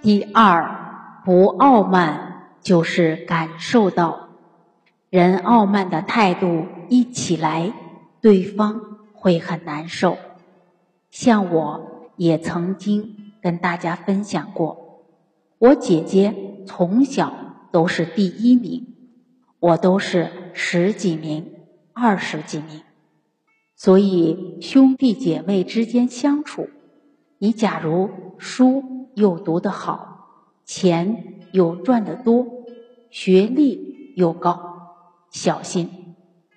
第二，不傲慢就是感受到，人傲慢的态度一起来，对方会很难受。像我也曾经跟大家分享过，我姐姐从小都是第一名，我都是十几名、二十几名，所以兄弟姐妹之间相处，你假如输。又读得好，钱又赚得多，学历又高，小心，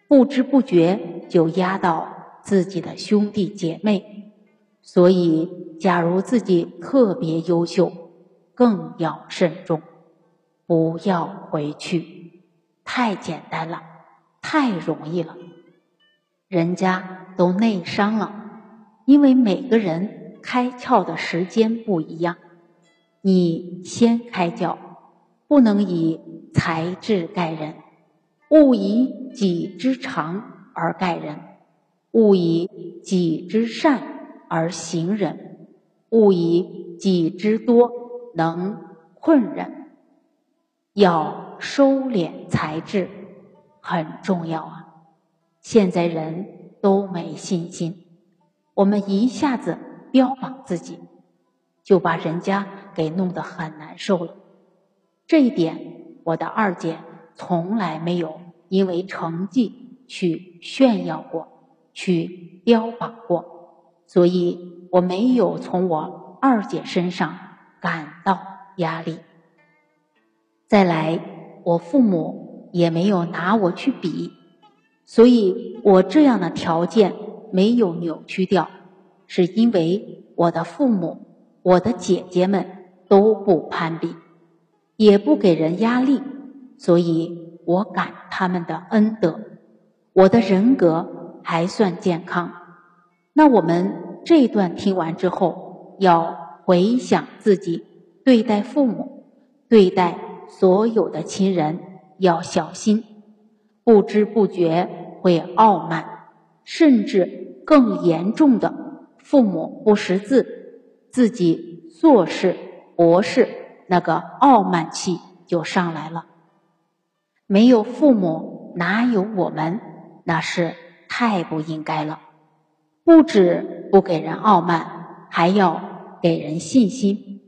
不知不觉就压到自己的兄弟姐妹。所以，假如自己特别优秀，更要慎重，不要回去。太简单了，太容易了，人家都内伤了，因为每个人开窍的时间不一样。你先开教，不能以才智盖人，勿以己之长而盖人，勿以己之善而行人，勿以己之多能困人。要收敛才智，很重要啊！现在人都没信心，我们一下子标榜自己。就把人家给弄得很难受了。这一点，我的二姐从来没有因为成绩去炫耀过，去标榜过，所以我没有从我二姐身上感到压力。再来，我父母也没有拿我去比，所以我这样的条件没有扭曲掉，是因为我的父母。我的姐姐们都不攀比，也不给人压力，所以我感他们的恩德。我的人格还算健康。那我们这段听完之后，要回想自己对待父母、对待所有的亲人要小心，不知不觉会傲慢，甚至更严重的，父母不识字。自己做事、博士，那个傲慢气就上来了。没有父母，哪有我们？那是太不应该了。不止不给人傲慢，还要给人信心。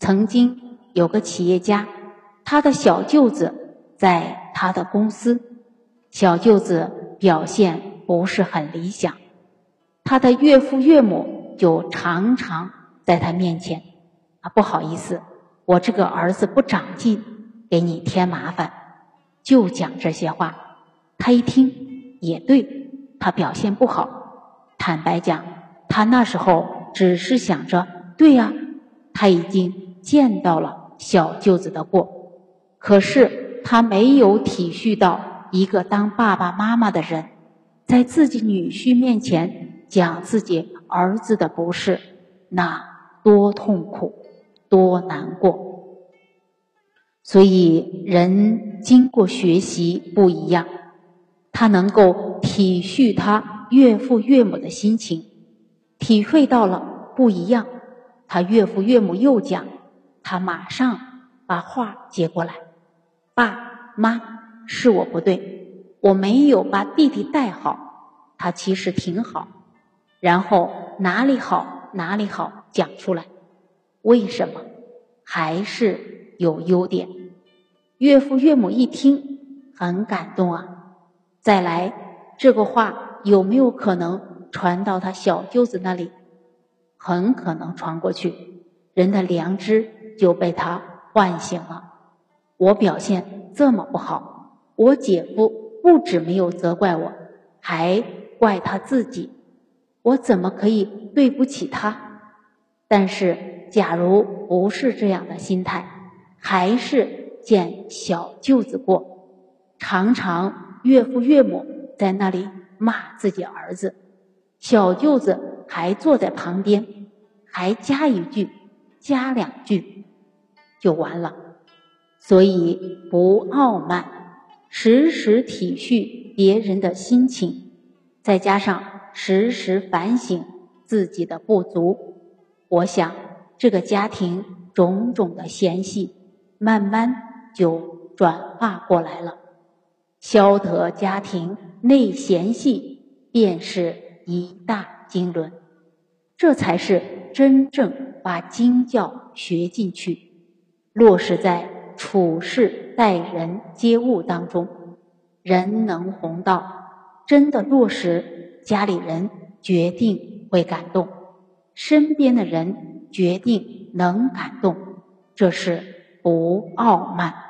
曾经有个企业家，他的小舅子在他的公司，小舅子表现不是很理想，他的岳父岳母就常常。在他面前，不好意思，我这个儿子不长进，给你添麻烦，就讲这些话。他一听也对，他表现不好。坦白讲，他那时候只是想着，对呀，他已经见到了小舅子的过，可是他没有体恤到一个当爸爸妈妈的人，在自己女婿面前讲自己儿子的不是，那。多痛苦，多难过。所以人经过学习不一样，他能够体恤他岳父岳母的心情，体会到了不一样。他岳父岳母又讲，他马上把话接过来：“爸妈，是我不对，我没有把弟弟带好，他其实挺好。”然后哪里好？哪里好讲出来？为什么还是有优点？岳父岳母一听很感动啊！再来，这个话有没有可能传到他小舅子那里？很可能传过去，人的良知就被他唤醒了。我表现这么不好，我姐夫不止没有责怪我，还怪他自己。我怎么可以对不起他？但是，假如不是这样的心态，还是见小舅子过，常常岳父岳母在那里骂自己儿子，小舅子还坐在旁边，还加一句、加两句，就完了。所以，不傲慢，时时体恤别人的心情，再加上。时时反省自己的不足，我想这个家庭种种的嫌隙，慢慢就转化过来了。消得家庭内嫌隙，便是一大经纶。这才是真正把经教学进去，落实在处事待人接物当中。人能弘道，真的落实，家里人决定会感动，身边的人决定能感动。这是不傲慢。